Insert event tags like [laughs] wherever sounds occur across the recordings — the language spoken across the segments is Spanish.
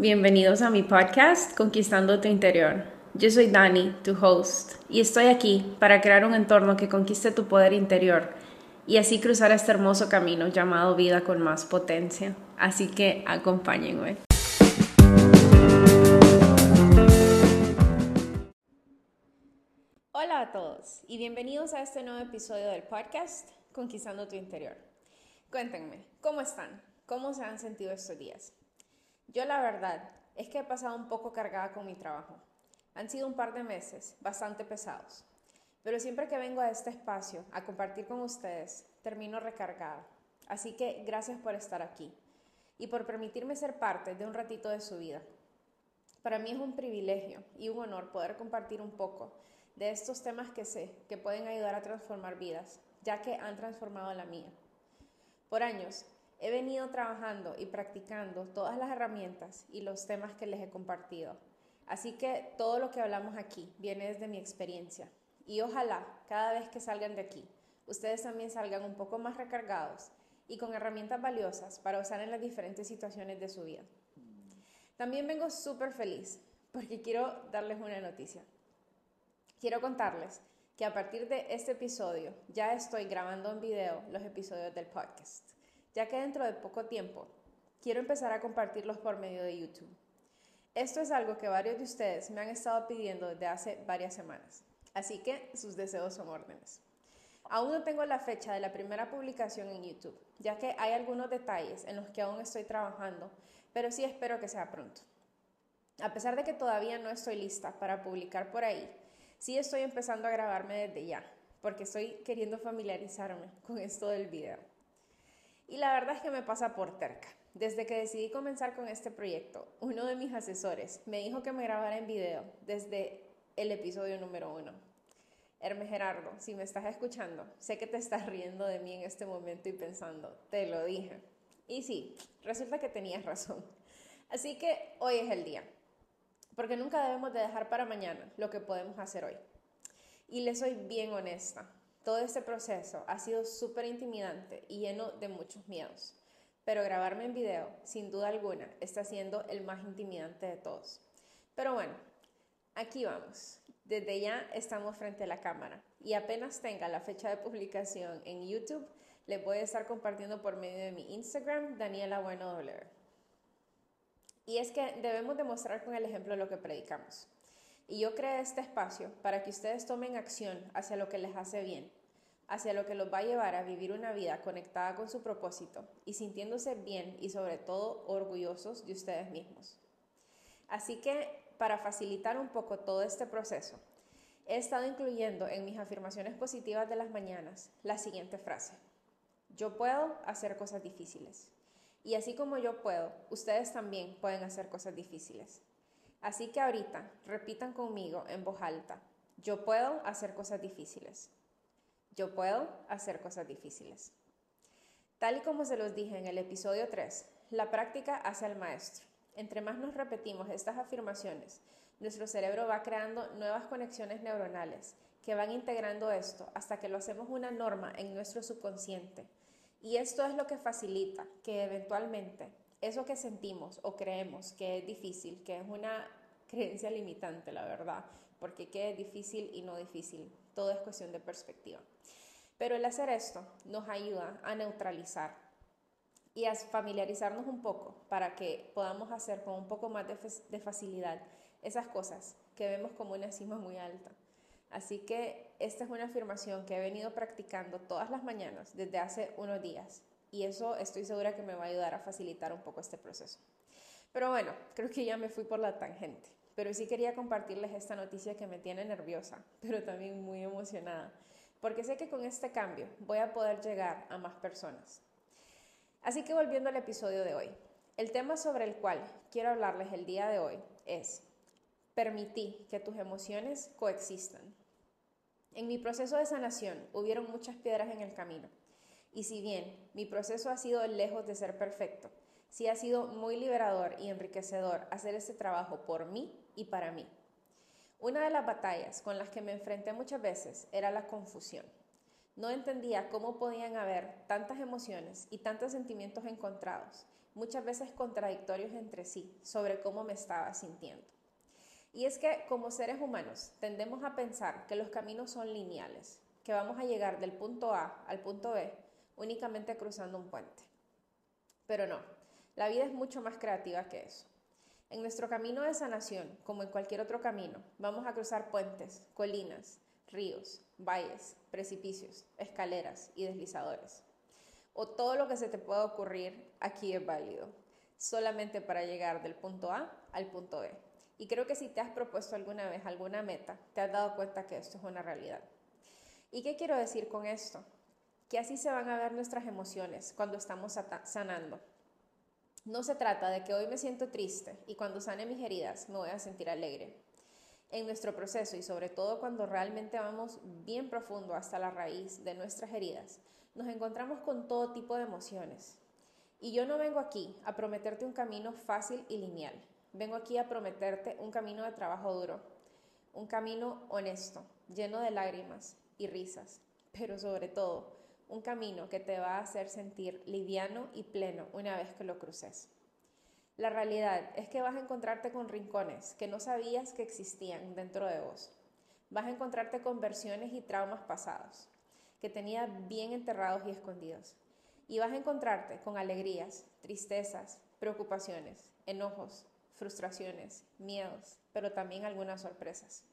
bienvenidos a mi podcast Conquistando tu Interior. Yo soy Dani, tu host, y estoy aquí para crear un entorno que conquiste tu poder interior y así cruzar este hermoso camino llamado vida con más potencia. Así que acompáñenme. Hola a todos y bienvenidos a este nuevo episodio del podcast Conquistando tu Interior. Cuéntenme, ¿cómo están? ¿Cómo se han sentido estos días? Yo la verdad es que he pasado un poco cargada con mi trabajo. Han sido un par de meses bastante pesados, pero siempre que vengo a este espacio a compartir con ustedes, termino recargada. Así que gracias por estar aquí y por permitirme ser parte de un ratito de su vida. Para mí es un privilegio y un honor poder compartir un poco de estos temas que sé que pueden ayudar a transformar vidas, ya que han transformado la mía. Por años He venido trabajando y practicando todas las herramientas y los temas que les he compartido. Así que todo lo que hablamos aquí viene desde mi experiencia. Y ojalá cada vez que salgan de aquí, ustedes también salgan un poco más recargados y con herramientas valiosas para usar en las diferentes situaciones de su vida. También vengo súper feliz porque quiero darles una noticia. Quiero contarles que a partir de este episodio ya estoy grabando en video los episodios del podcast ya que dentro de poco tiempo quiero empezar a compartirlos por medio de YouTube. Esto es algo que varios de ustedes me han estado pidiendo desde hace varias semanas, así que sus deseos son órdenes. Aún no tengo la fecha de la primera publicación en YouTube, ya que hay algunos detalles en los que aún estoy trabajando, pero sí espero que sea pronto. A pesar de que todavía no estoy lista para publicar por ahí, sí estoy empezando a grabarme desde ya, porque estoy queriendo familiarizarme con esto del video. Y la verdad es que me pasa por terca. Desde que decidí comenzar con este proyecto, uno de mis asesores me dijo que me grabara en video desde el episodio número uno. Hermes Gerardo, si me estás escuchando, sé que te estás riendo de mí en este momento y pensando, te lo dije. Y sí, resulta que tenías razón. Así que hoy es el día, porque nunca debemos de dejar para mañana lo que podemos hacer hoy. Y le soy bien honesta, todo este proceso ha sido súper intimidante y lleno de muchos miedos, pero grabarme en video, sin duda alguna, está siendo el más intimidante de todos. Pero bueno, aquí vamos. Desde ya estamos frente a la cámara y apenas tenga la fecha de publicación en YouTube, les voy a estar compartiendo por medio de mi Instagram, Daniela Bueno W. Y es que debemos demostrar con el ejemplo lo que predicamos. Y yo creé este espacio para que ustedes tomen acción hacia lo que les hace bien, hacia lo que los va a llevar a vivir una vida conectada con su propósito y sintiéndose bien y sobre todo orgullosos de ustedes mismos. Así que para facilitar un poco todo este proceso, he estado incluyendo en mis afirmaciones positivas de las mañanas la siguiente frase. Yo puedo hacer cosas difíciles. Y así como yo puedo, ustedes también pueden hacer cosas difíciles. Así que ahorita repitan conmigo en voz alta, yo puedo hacer cosas difíciles. Yo puedo hacer cosas difíciles. Tal y como se los dije en el episodio 3, la práctica hace al maestro. Entre más nos repetimos estas afirmaciones, nuestro cerebro va creando nuevas conexiones neuronales que van integrando esto hasta que lo hacemos una norma en nuestro subconsciente. Y esto es lo que facilita que eventualmente eso que sentimos o creemos que es difícil, que es una creencia limitante, la verdad, porque qué es difícil y no difícil, todo es cuestión de perspectiva. Pero el hacer esto nos ayuda a neutralizar y a familiarizarnos un poco para que podamos hacer con un poco más de, de facilidad esas cosas que vemos como una cima muy alta. Así que esta es una afirmación que he venido practicando todas las mañanas desde hace unos días y eso estoy segura que me va a ayudar a facilitar un poco este proceso. Pero bueno, creo que ya me fui por la tangente, pero sí quería compartirles esta noticia que me tiene nerviosa, [laughs] pero también muy emocionada, porque sé que con este cambio voy a poder llegar a más personas. Así que volviendo al episodio de hoy, el tema sobre el cual quiero hablarles el día de hoy es permití que tus emociones coexistan. En mi proceso de sanación hubieron muchas piedras en el camino y si bien mi proceso ha sido lejos de ser perfecto, sí ha sido muy liberador y enriquecedor hacer este trabajo por mí y para mí. Una de las batallas con las que me enfrenté muchas veces era la confusión. No entendía cómo podían haber tantas emociones y tantos sentimientos encontrados muchas veces contradictorios entre sí, sobre cómo me estaba sintiendo. Y es que como seres humanos tendemos a pensar que los caminos son lineales, que vamos a llegar del punto A al punto B únicamente cruzando un puente. Pero no, la vida es mucho más creativa que eso. En nuestro camino de sanación, como en cualquier otro camino, vamos a cruzar puentes, colinas, ríos, valles, precipicios, escaleras y deslizadores. O todo lo que se te pueda ocurrir aquí es válido, solamente para llegar del punto A al punto B. Y creo que si te has propuesto alguna vez alguna meta, te has dado cuenta que esto es una realidad. ¿Y qué quiero decir con esto? Que así se van a ver nuestras emociones cuando estamos sanando. No se trata de que hoy me siento triste y cuando sane mis heridas me voy a sentir alegre en nuestro proceso y sobre todo cuando realmente vamos bien profundo hasta la raíz de nuestras heridas, nos encontramos con todo tipo de emociones. Y yo no vengo aquí a prometerte un camino fácil y lineal. Vengo aquí a prometerte un camino de trabajo duro, un camino honesto, lleno de lágrimas y risas, pero sobre todo un camino que te va a hacer sentir liviano y pleno una vez que lo cruces. La realidad es que vas a encontrarte con rincones que no sabías que existían dentro de vos. Vas a encontrarte con versiones y traumas pasados que tenías bien enterrados y escondidos. Y vas a encontrarte con alegrías, tristezas, preocupaciones, enojos, frustraciones, miedos, pero también algunas sorpresas.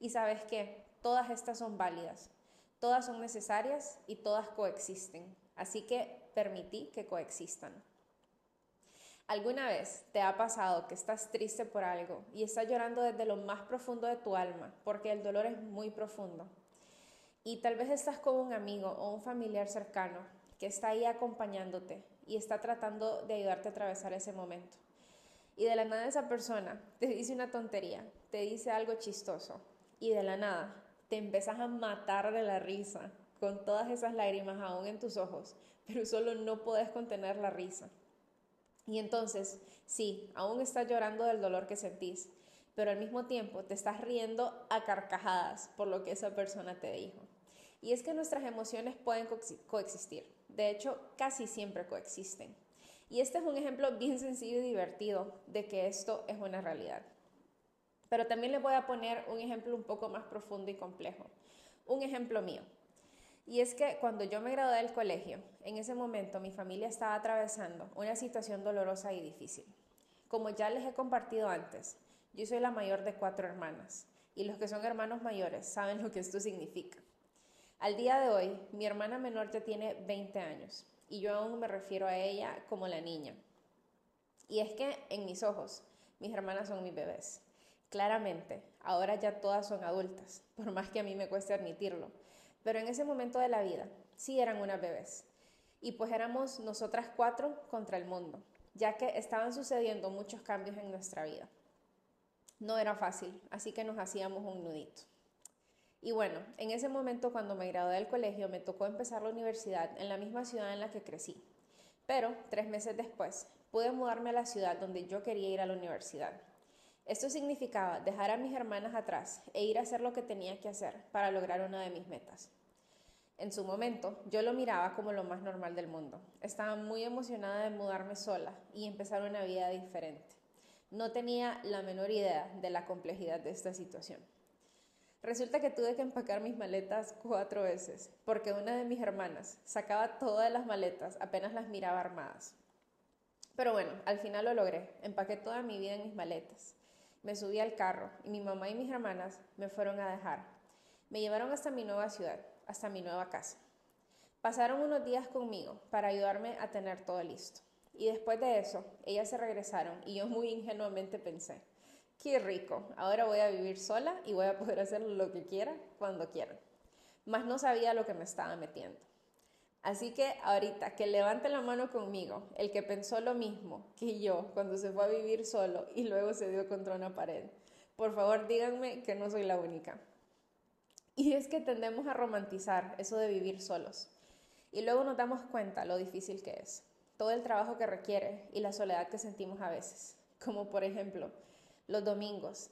Y sabes que todas estas son válidas, todas son necesarias y todas coexisten. Así que permití que coexistan. ¿Alguna vez te ha pasado que estás triste por algo y estás llorando desde lo más profundo de tu alma porque el dolor es muy profundo? Y tal vez estás con un amigo o un familiar cercano que está ahí acompañándote y está tratando de ayudarte a atravesar ese momento. Y de la nada esa persona te dice una tontería, te dice algo chistoso y de la nada te empezás a matar de la risa con todas esas lágrimas aún en tus ojos, pero solo no puedes contener la risa. Y entonces, sí, aún estás llorando del dolor que sentís, pero al mismo tiempo te estás riendo a carcajadas por lo que esa persona te dijo. Y es que nuestras emociones pueden coexistir. De hecho, casi siempre coexisten. Y este es un ejemplo bien sencillo y divertido de que esto es una realidad. Pero también les voy a poner un ejemplo un poco más profundo y complejo. Un ejemplo mío. Y es que cuando yo me gradué del colegio, en ese momento mi familia estaba atravesando una situación dolorosa y difícil. Como ya les he compartido antes, yo soy la mayor de cuatro hermanas y los que son hermanos mayores saben lo que esto significa. Al día de hoy, mi hermana menor ya tiene 20 años y yo aún me refiero a ella como la niña. Y es que en mis ojos, mis hermanas son mis bebés. Claramente, ahora ya todas son adultas, por más que a mí me cueste admitirlo pero en ese momento de la vida sí eran unas bebés. Y pues éramos nosotras cuatro contra el mundo, ya que estaban sucediendo muchos cambios en nuestra vida. No era fácil, así que nos hacíamos un nudito. Y bueno, en ese momento cuando me gradué del colegio me tocó empezar la universidad en la misma ciudad en la que crecí. Pero tres meses después pude mudarme a la ciudad donde yo quería ir a la universidad. Esto significaba dejar a mis hermanas atrás e ir a hacer lo que tenía que hacer para lograr una de mis metas. En su momento, yo lo miraba como lo más normal del mundo. Estaba muy emocionada de mudarme sola y empezar una vida diferente. No tenía la menor idea de la complejidad de esta situación. Resulta que tuve que empacar mis maletas cuatro veces, porque una de mis hermanas sacaba todas las maletas apenas las miraba armadas. Pero bueno, al final lo logré. Empaqué toda mi vida en mis maletas. Me subí al carro y mi mamá y mis hermanas me fueron a dejar. Me llevaron hasta mi nueva ciudad, hasta mi nueva casa. Pasaron unos días conmigo para ayudarme a tener todo listo. Y después de eso, ellas se regresaron y yo muy ingenuamente pensé, qué rico, ahora voy a vivir sola y voy a poder hacer lo que quiera cuando quiera. Mas no sabía lo que me estaba metiendo. Así que ahorita que levante la mano conmigo, el que pensó lo mismo que yo cuando se fue a vivir solo y luego se dio contra una pared. Por favor, díganme que no soy la única. Y es que tendemos a romantizar eso de vivir solos. Y luego nos damos cuenta lo difícil que es, todo el trabajo que requiere y la soledad que sentimos a veces. Como por ejemplo, los domingos,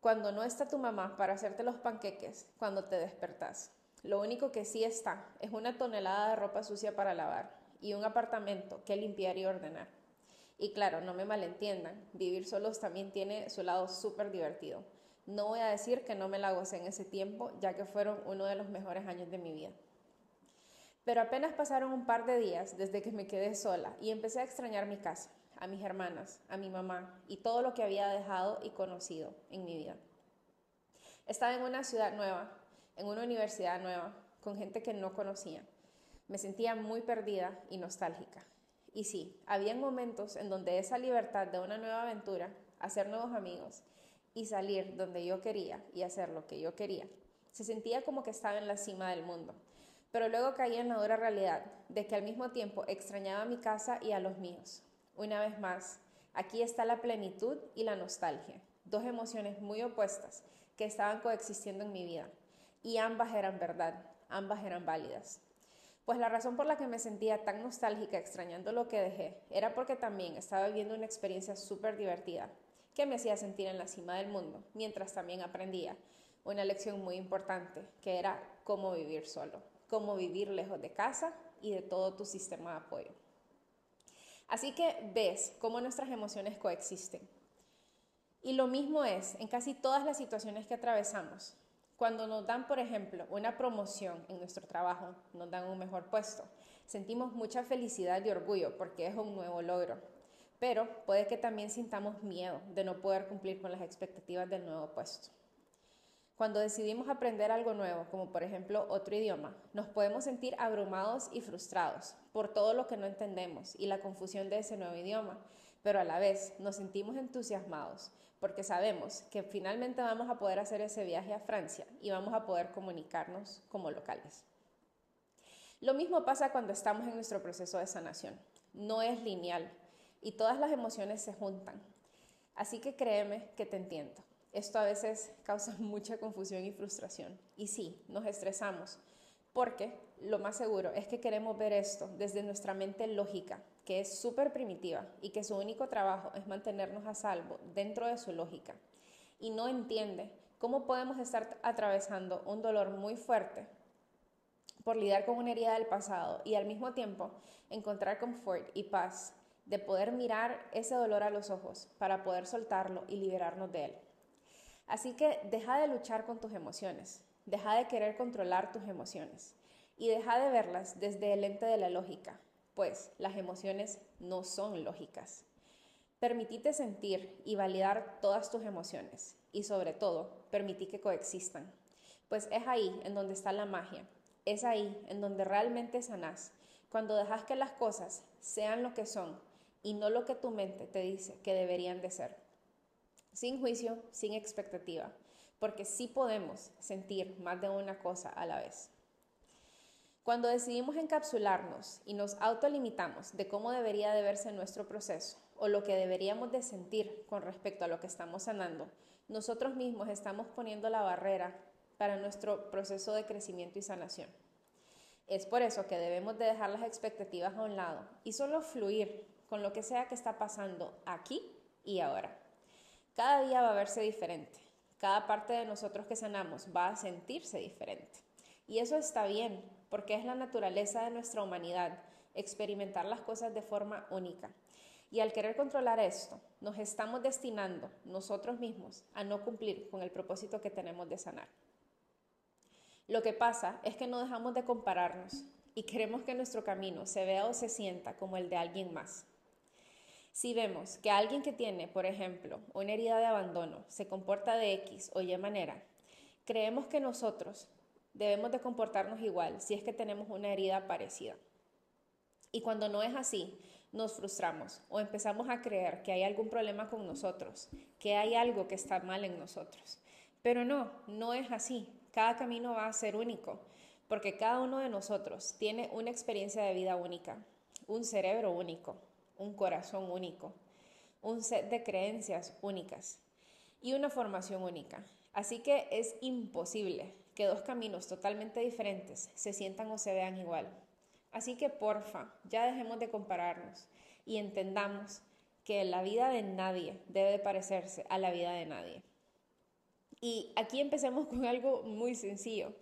cuando no está tu mamá para hacerte los panqueques cuando te despertás lo único que sí está es una tonelada de ropa sucia para lavar y un apartamento que limpiar y ordenar. Y claro, no me malentiendan, vivir solos también tiene su lado súper divertido. No voy a decir que no me la gocé en ese tiempo, ya que fueron uno de los mejores años de mi vida. Pero apenas pasaron un par de días desde que me quedé sola y empecé a extrañar mi casa, a mis hermanas, a mi mamá y todo lo que había dejado y conocido en mi vida. Estaba en una ciudad nueva, en una universidad nueva, con gente que no conocía. Me sentía muy perdida y nostálgica. Y sí, había momentos en donde esa libertad de una nueva aventura, hacer nuevos amigos y salir donde yo quería y hacer lo que yo quería, se sentía como que estaba en la cima del mundo pero luego caí en la dura realidad de que al mismo tiempo extrañaba mi casa y a los míos. Una vez más, aquí está la plenitud y la nostalgia, dos emociones muy opuestas que estaban coexistiendo en mi vida, y ambas eran verdad, ambas eran válidas. Pues la razón por la que me sentía tan nostálgica extrañando lo que dejé era porque también estaba viviendo una experiencia súper divertida que me hacía sentir en la cima del mundo, mientras también aprendía una lección muy importante, que era cómo vivir solo cómo vivir lejos de casa y de todo tu sistema de apoyo. Así que ves cómo nuestras emociones coexisten. Y lo mismo es en casi todas las situaciones que atravesamos. Cuando nos dan, por ejemplo, una promoción en nuestro trabajo, nos dan un mejor puesto, sentimos mucha felicidad y orgullo porque es un nuevo logro. Pero puede que también sintamos miedo de no poder cumplir con las expectativas del nuevo puesto. Cuando decidimos aprender algo nuevo, como por ejemplo otro idioma, nos podemos sentir abrumados y frustrados por todo lo que no entendemos y la confusión de ese nuevo idioma, pero a la vez nos sentimos entusiasmados porque sabemos que finalmente vamos a poder hacer ese viaje a Francia y vamos a poder comunicarnos como locales. Lo mismo pasa cuando estamos en nuestro proceso de sanación. No es lineal y todas las emociones se juntan. Así que créeme que te entiendo. Esto a veces causa [laughs] mucha confusión y frustración. Y sí, nos estresamos, porque lo más seguro es que queremos ver esto desde nuestra mente lógica, que es súper primitiva y que su único trabajo es mantenernos a salvo dentro de su lógica. Y no entiende cómo podemos estar atravesando un dolor muy fuerte por lidiar con una herida del pasado y al mismo tiempo encontrar confort y paz de poder mirar ese dolor a los ojos para poder soltarlo y liberarnos de él. Así que deja de luchar con tus emociones, deja de querer controlar tus emociones y deja de verlas desde el lente de la lógica, pues las emociones no son lógicas. Permitite sentir y validar todas tus emociones y sobre todo, permití que coexistan, pues es ahí en donde está la magia, es ahí en donde realmente sanás, cuando dejas que las cosas sean lo que son y no lo que tu mente te dice que deberían de ser sin juicio, sin expectativa, porque sí podemos sentir más de una cosa a la vez. Cuando decidimos encapsularnos y nos autolimitamos de cómo debería de verse nuestro proceso o lo que deberíamos de sentir con respecto a lo que estamos sanando, nosotros mismos estamos poniendo la barrera para nuestro proceso de crecimiento y sanación. Es por eso que debemos de dejar las expectativas a un lado y solo fluir con lo que sea que está pasando aquí y ahora. Cada día va a verse diferente. Cada parte de nosotros que sanamos va a sentirse diferente. Y eso está bien, porque es la naturaleza de nuestra humanidad, experimentar las cosas de forma única. Y al querer controlar esto, nos estamos destinando nosotros mismos a no cumplir con el propósito que tenemos de sanar. Lo que pasa es que no dejamos de compararnos y queremos que nuestro camino se vea o se sienta como el de alguien más. Si vemos que alguien que tiene, por ejemplo, una herida de abandono se comporta de X o Y manera, creemos que nosotros debemos de comportarnos igual si es que tenemos una herida parecida. Y cuando no es así, nos frustramos o empezamos a creer que hay algún problema con nosotros, que hay algo que está mal en nosotros. Pero no, no es así. Cada camino va a ser único, porque cada uno de nosotros tiene una experiencia de vida única, un cerebro único, un corazón único, un set de creencias únicas y una formación única. Así que es imposible que dos caminos totalmente diferentes se sientan o se vean igual. Así que porfa, ya dejemos de compararnos y entendamos que la vida de nadie debe parecerse a la vida de nadie. Y aquí empecemos con algo muy sencillo.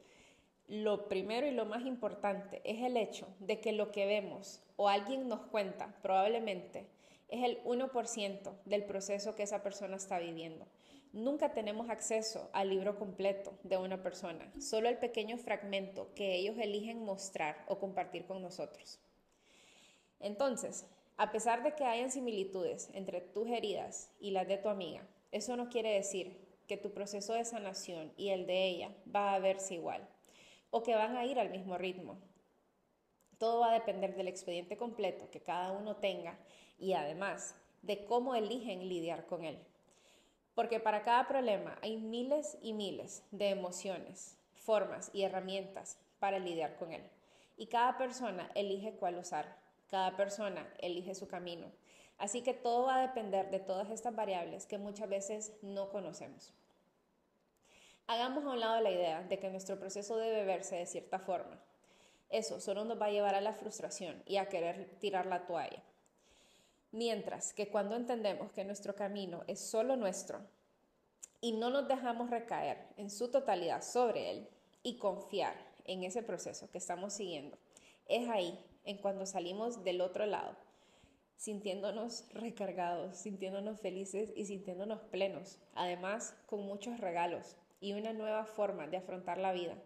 Lo primero y lo más importante es el hecho de que lo que vemos o alguien nos cuenta probablemente es el 1% del proceso que esa persona está viviendo. Nunca tenemos acceso al libro completo de una persona, solo el pequeño fragmento que ellos eligen mostrar o compartir con nosotros. Entonces, a pesar de que hayan similitudes entre tus heridas y las de tu amiga, eso no quiere decir que tu proceso de sanación y el de ella va a verse igual o que van a ir al mismo ritmo. Todo va a depender del expediente completo que cada uno tenga y además de cómo eligen lidiar con él. Porque para cada problema hay miles y miles de emociones, formas y herramientas para lidiar con él. Y cada persona elige cuál usar. Cada persona elige su camino. Así que todo va a depender de todas estas variables que muchas veces no conocemos. Hagamos a un lado la idea de que nuestro proceso debe verse de cierta forma. Eso solo nos va a llevar a la frustración y a querer tirar la toalla. Mientras que cuando entendemos que nuestro camino es solo nuestro y no nos dejamos recaer en su totalidad sobre él y confiar en ese proceso que estamos siguiendo, es ahí en cuando salimos del otro lado, sintiéndonos recargados, sintiéndonos felices y sintiéndonos plenos, además con muchos regalos y una nueva forma de afrontar la vida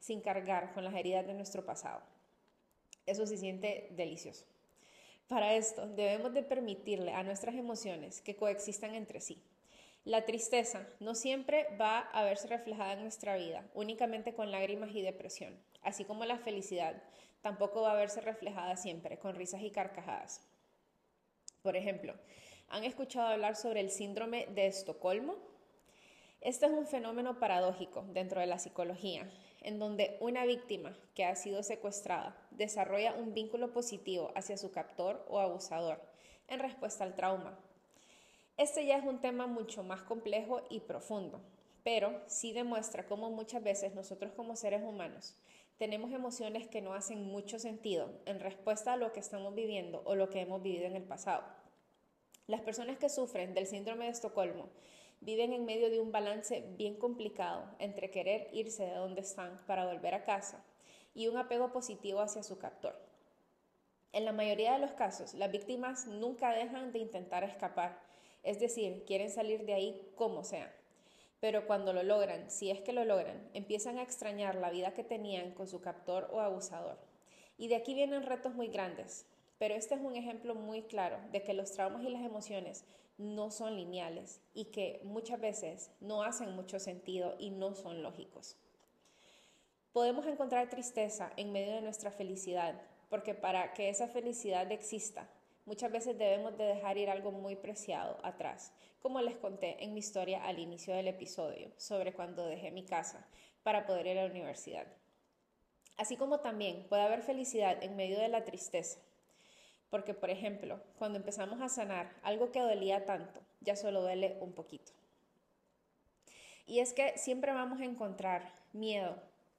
sin cargar con las heridas de nuestro pasado. Eso se siente delicioso. Para esto debemos de permitirle a nuestras emociones que coexistan entre sí. La tristeza no siempre va a verse reflejada en nuestra vida únicamente con lágrimas y depresión, así como la felicidad tampoco va a verse reflejada siempre con risas y carcajadas. Por ejemplo, ¿han escuchado hablar sobre el síndrome de Estocolmo? Este es un fenómeno paradójico dentro de la psicología en donde una víctima que ha sido secuestrada desarrolla un vínculo positivo hacia su captor o abusador en respuesta al trauma. Este ya es un tema mucho más complejo y profundo, pero sí demuestra cómo muchas veces nosotros como seres humanos tenemos emociones que no hacen mucho sentido en respuesta a lo que estamos viviendo o lo que hemos vivido en el pasado. Las personas que sufren del síndrome de Estocolmo viven en medio de un balance bien complicado entre querer irse de donde están para volver a casa y un apego positivo hacia su captor. En la mayoría de los casos, las víctimas nunca dejan de intentar escapar, es decir, quieren salir de ahí como sea. Pero cuando lo logran, si es que lo logran, empiezan a extrañar la vida que tenían con su captor o abusador. Y de aquí vienen retos muy grandes, pero este es un ejemplo muy claro de que los traumas y las emociones no son lineales y que muchas veces no hacen mucho sentido y no son lógicos. Podemos encontrar tristeza en medio de nuestra felicidad, porque para que esa felicidad exista, muchas veces debemos de dejar ir algo muy preciado atrás, como les conté en mi historia al inicio del episodio sobre cuando dejé mi casa para poder ir a la universidad. Así como también puede haber felicidad en medio de la tristeza, porque, por ejemplo, cuando empezamos a sanar algo que dolía tanto, ya solo duele un poquito. Y es que siempre vamos a encontrar miedo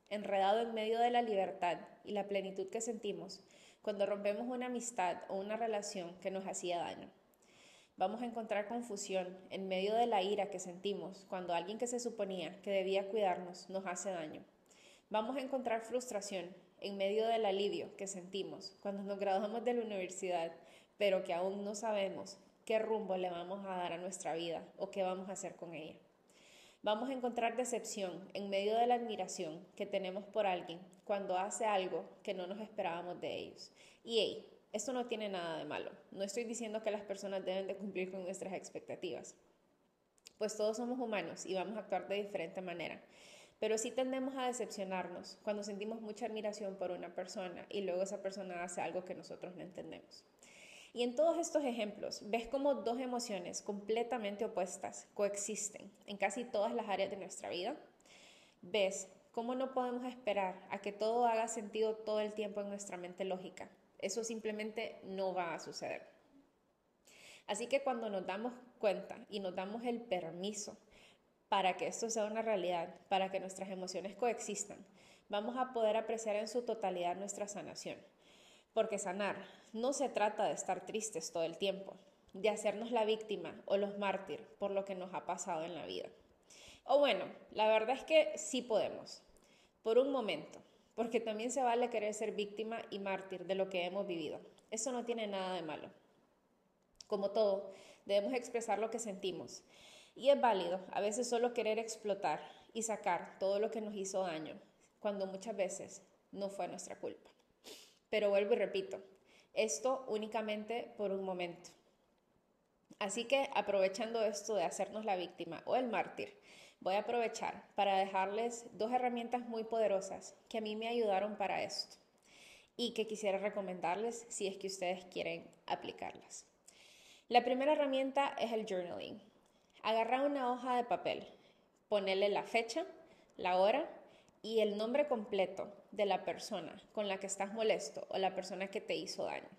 enredado en medio de la libertad y la plenitud que sentimos cuando rompemos una amistad o una relación que nos hacía daño. Vamos a encontrar confusión en medio de la ira que sentimos cuando alguien que se suponía que debía cuidarnos nos hace daño. Vamos a encontrar frustración en medio del alivio que sentimos cuando nos graduamos de la universidad, pero que aún no sabemos qué rumbo le vamos a dar a nuestra vida o qué vamos a hacer con ella. Vamos a encontrar decepción en medio de la admiración que tenemos por alguien cuando hace algo que no nos esperábamos de ellos. Y hey, esto no tiene nada de malo. No estoy diciendo que las personas deben de cumplir con nuestras expectativas. Pues todos somos humanos y vamos a actuar de diferente manera. Pero sí tendemos a decepcionarnos cuando sentimos mucha admiración por una persona y luego esa persona hace algo que nosotros no entendemos. Y en todos estos ejemplos ves cómo dos emociones completamente opuestas coexisten en casi todas las áreas de nuestra vida. Ves cómo no podemos esperar a que todo haga sentido todo el tiempo en nuestra mente lógica. Eso simplemente no va a suceder. Así que cuando nos damos cuenta y nos damos el permiso para que esto sea una realidad, para que nuestras emociones coexistan, vamos a poder apreciar en su totalidad nuestra sanación. Porque sanar no se trata de estar tristes todo el tiempo, de hacernos la víctima o los mártir por lo que nos ha pasado en la vida. O bueno, la verdad es que sí podemos, por un momento, porque también se vale querer ser víctima y mártir de lo que hemos vivido. Eso no tiene nada de malo. Como todo, debemos expresar lo que sentimos. Y es válido a veces solo querer explotar y sacar todo lo que nos hizo daño, cuando muchas veces no fue nuestra culpa. Pero vuelvo y repito, esto únicamente por un momento. Así que aprovechando esto de hacernos la víctima o el mártir, voy a aprovechar para dejarles dos herramientas muy poderosas que a mí me ayudaron para esto y que quisiera recomendarles si es que ustedes quieren aplicarlas. La primera herramienta es el journaling. Agarra una hoja de papel, ponerle la fecha, la hora y el nombre completo de la persona con la que estás molesto o la persona que te hizo daño.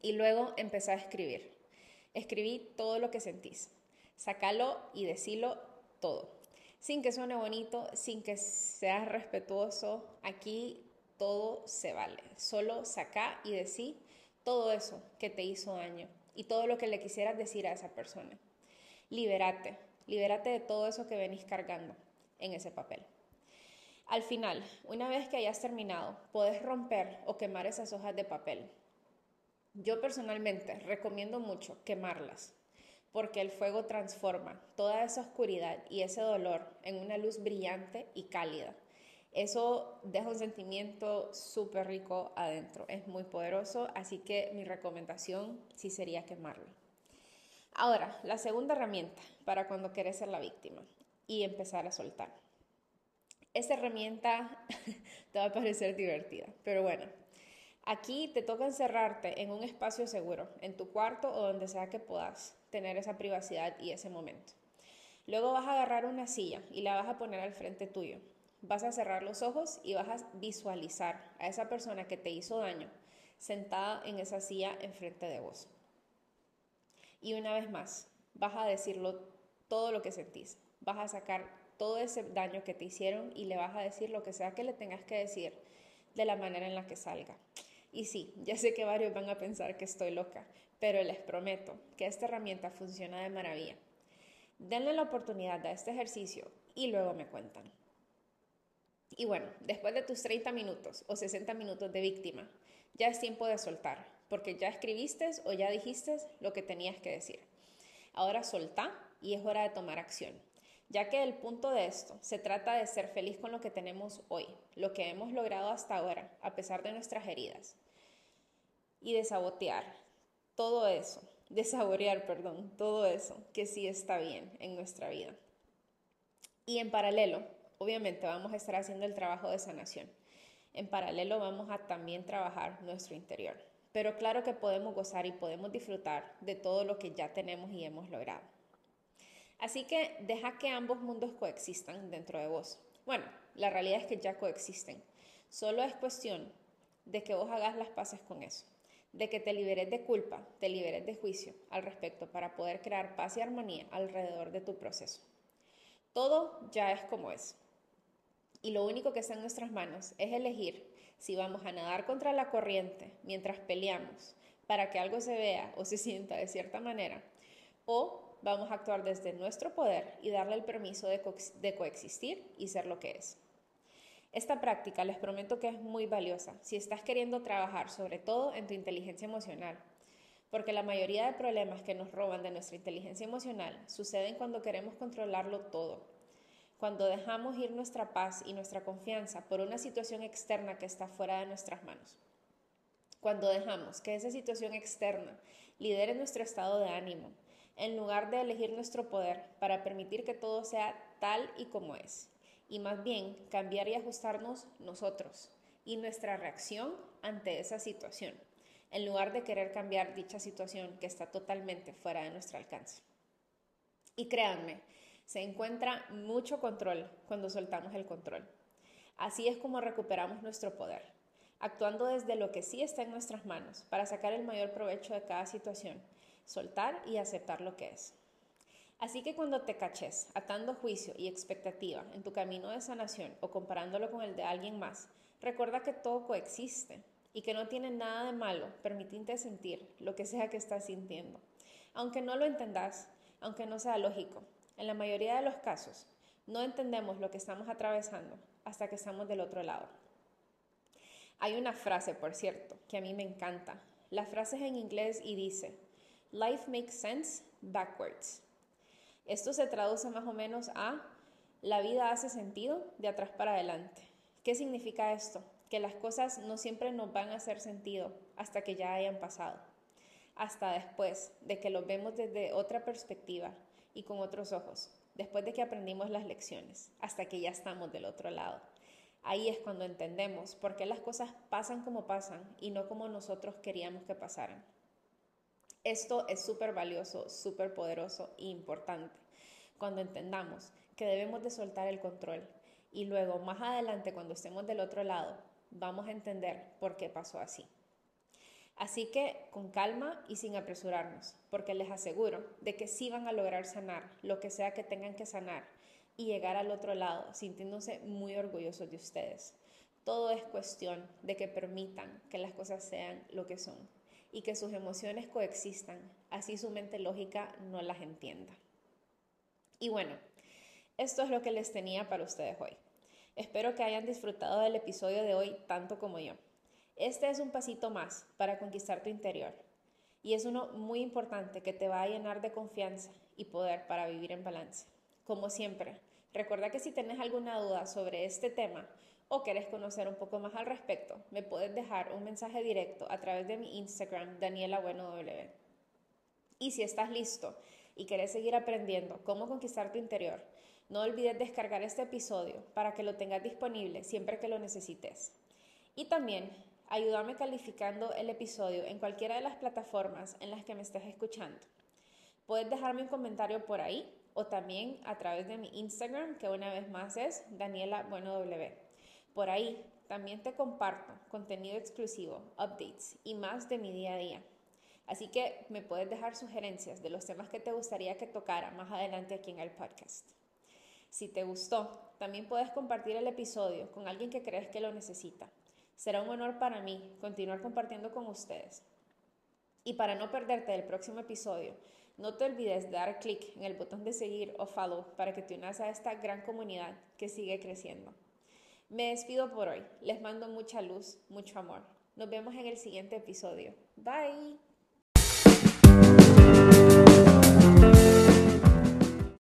Y luego empezar a escribir. Escribí todo lo que sentís. Sácalo y decilo todo. Sin que suene bonito, sin que seas respetuoso, aquí todo se vale. Solo saca y decí todo eso que te hizo daño y todo lo que le quisieras decir a esa persona. Libérate, libérate de todo eso que venís cargando en ese papel. Al final, una vez que hayas terminado, puedes romper o quemar esas hojas de papel. Yo personalmente recomiendo mucho quemarlas, porque el fuego transforma toda esa oscuridad y ese dolor en una luz brillante y cálida. Eso deja un sentimiento súper rico adentro, es muy poderoso, así que mi recomendación sí sería quemarlo. Ahora, la segunda herramienta para cuando quieres ser la víctima y empezar a soltar. Esta herramienta [laughs] te va a parecer divertida, pero bueno, aquí te toca encerrarte en un espacio seguro, en tu cuarto o donde sea que puedas tener esa privacidad y ese momento. Luego vas a agarrar una silla y la vas a poner al frente tuyo. Vas a cerrar los ojos y vas a visualizar a esa persona que te hizo daño sentada en esa silla enfrente de vos. Y una vez más, vas a decirlo todo lo que sentís. Vas a sacar todo ese daño que te hicieron y le vas a decir lo que sea que le tengas que decir de la manera en la que salga. Y sí, ya sé que varios van a pensar que estoy loca, pero les prometo que esta herramienta funciona de maravilla. Denle la oportunidad a este ejercicio y luego me cuentan. Y bueno, después de tus 30 minutos o 60 minutos de víctima, ya es tiempo de soltar, porque ya escribiste o ya dijiste lo que tenías que decir. Ahora solta y es hora de tomar acción ya que el punto de esto se trata de ser feliz con lo que tenemos hoy, lo que hemos logrado hasta ahora, a pesar de nuestras heridas, y de sabotear todo eso, de saborear, perdón, todo eso que sí está bien en nuestra vida. Y en paralelo, obviamente vamos a estar haciendo el trabajo de sanación. En paralelo vamos a también trabajar nuestro interior. Pero claro que podemos gozar y podemos disfrutar de todo lo que ya tenemos y hemos logrado. Así que deja que ambos mundos coexistan dentro de vos. Bueno, la realidad es que ya coexisten. Solo es cuestión de que vos hagas las paces con eso, de que te liberes de culpa, te liberes de juicio al respecto para poder crear paz y armonía alrededor de tu proceso. Todo ya es como es. Y lo único que está en nuestras manos es elegir si vamos a nadar contra la corriente mientras peleamos para que algo se vea o se sienta de cierta manera, o vamos a actuar desde nuestro poder y darle el permiso de, coexistir y ser lo que es. Esta práctica les prometo que es muy valiosa si estás queriendo trabajar sobre todo en tu inteligencia emocional, porque la mayoría de problemas que nos roban de nuestra inteligencia emocional suceden cuando queremos controlarlo todo, cuando dejamos ir nuestra paz y nuestra confianza por una situación externa que está fuera de nuestras manos. Cuando dejamos que esa situación externa lidere nuestro estado de ánimo, en lugar de elegir nuestro poder para permitir que todo sea tal y como es, y más bien cambiar y ajustarnos nosotros y nuestra reacción ante esa situación, en lugar de querer cambiar dicha situación que está totalmente fuera de nuestro alcance. Y créanme, se encuentra mucho control cuando soltamos el control. Así es como recuperamos nuestro poder, actuando desde lo que sí está en nuestras manos para sacar el mayor provecho de cada situación soltar y aceptar lo que es. Así que cuando te caches atando juicio y expectativa en tu camino de sanación o comparándolo con el de alguien más, recuerda que todo coexiste y que no tiene nada de malo permitirte sentir lo que sea que estás sintiendo. Aunque no lo entendas, aunque no sea lógico, en la mayoría de los casos no entendemos lo que estamos atravesando hasta que estamos del otro lado. Hay una frase, por cierto, que a mí me encanta. La frase es en inglés y dice, Life Makes Sense Backwards. Esto se traduce más o menos a la vida hace sentido de atrás para adelante. ¿Qué significa esto? Que las cosas no siempre nos van a hacer sentido hasta que ya hayan pasado, hasta después de que lo vemos desde otra perspectiva y con otros ojos, después de que aprendimos las lecciones, hasta que ya estamos del otro lado. Ahí es cuando entendemos por qué las cosas pasan como pasan y no como nosotros queríamos que pasaran. Esto es súper valioso, súper poderoso e importante cuando entendamos que debemos de soltar el control y luego más adelante cuando estemos del otro lado vamos a entender por qué pasó así. Así que con calma y sin apresurarnos, porque les aseguro de que sí van a lograr sanar lo que sea que tengan que sanar y llegar al otro lado sintiéndose muy orgullosos de ustedes. Todo es cuestión de que permitan que las cosas sean lo que son y que sus emociones coexistan, así su mente lógica no las entienda. Y bueno, esto es lo que les tenía para ustedes hoy. Espero que hayan disfrutado del episodio de hoy tanto como yo. Este es un pasito más para conquistar tu interior y es uno muy importante que te va a llenar de confianza y poder para vivir en balance. Como siempre, recuerda que si tienes alguna duda sobre este tema o quieres conocer un poco más al respecto, me puedes dejar un mensaje directo a través de mi Instagram, Daniela Bueno W. Y si estás listo y quieres seguir aprendiendo cómo conquistar tu interior, no olvides descargar este episodio para que lo tengas disponible siempre que lo necesites. Y también ayúdame calificando el episodio en cualquiera de las plataformas en las que me estés escuchando. Puedes dejarme un comentario por ahí o también a través de mi Instagram, que una vez más es Daniela Bueno W. Por ahí también te comparto contenido exclusivo, updates y más de mi día a día. Así que me puedes dejar sugerencias de los temas que te gustaría que tocara más adelante aquí en el podcast. Si te gustó, también puedes compartir el episodio con alguien que crees que lo necesita. Será un honor para mí continuar compartiendo con ustedes. Y para no perderte el próximo episodio, no te olvides de dar clic en el botón de seguir o follow para que te unas a esta gran comunidad que sigue creciendo. Me despido por hoy. Les mando mucha luz, mucho amor. Nos vemos en el siguiente episodio. Bye.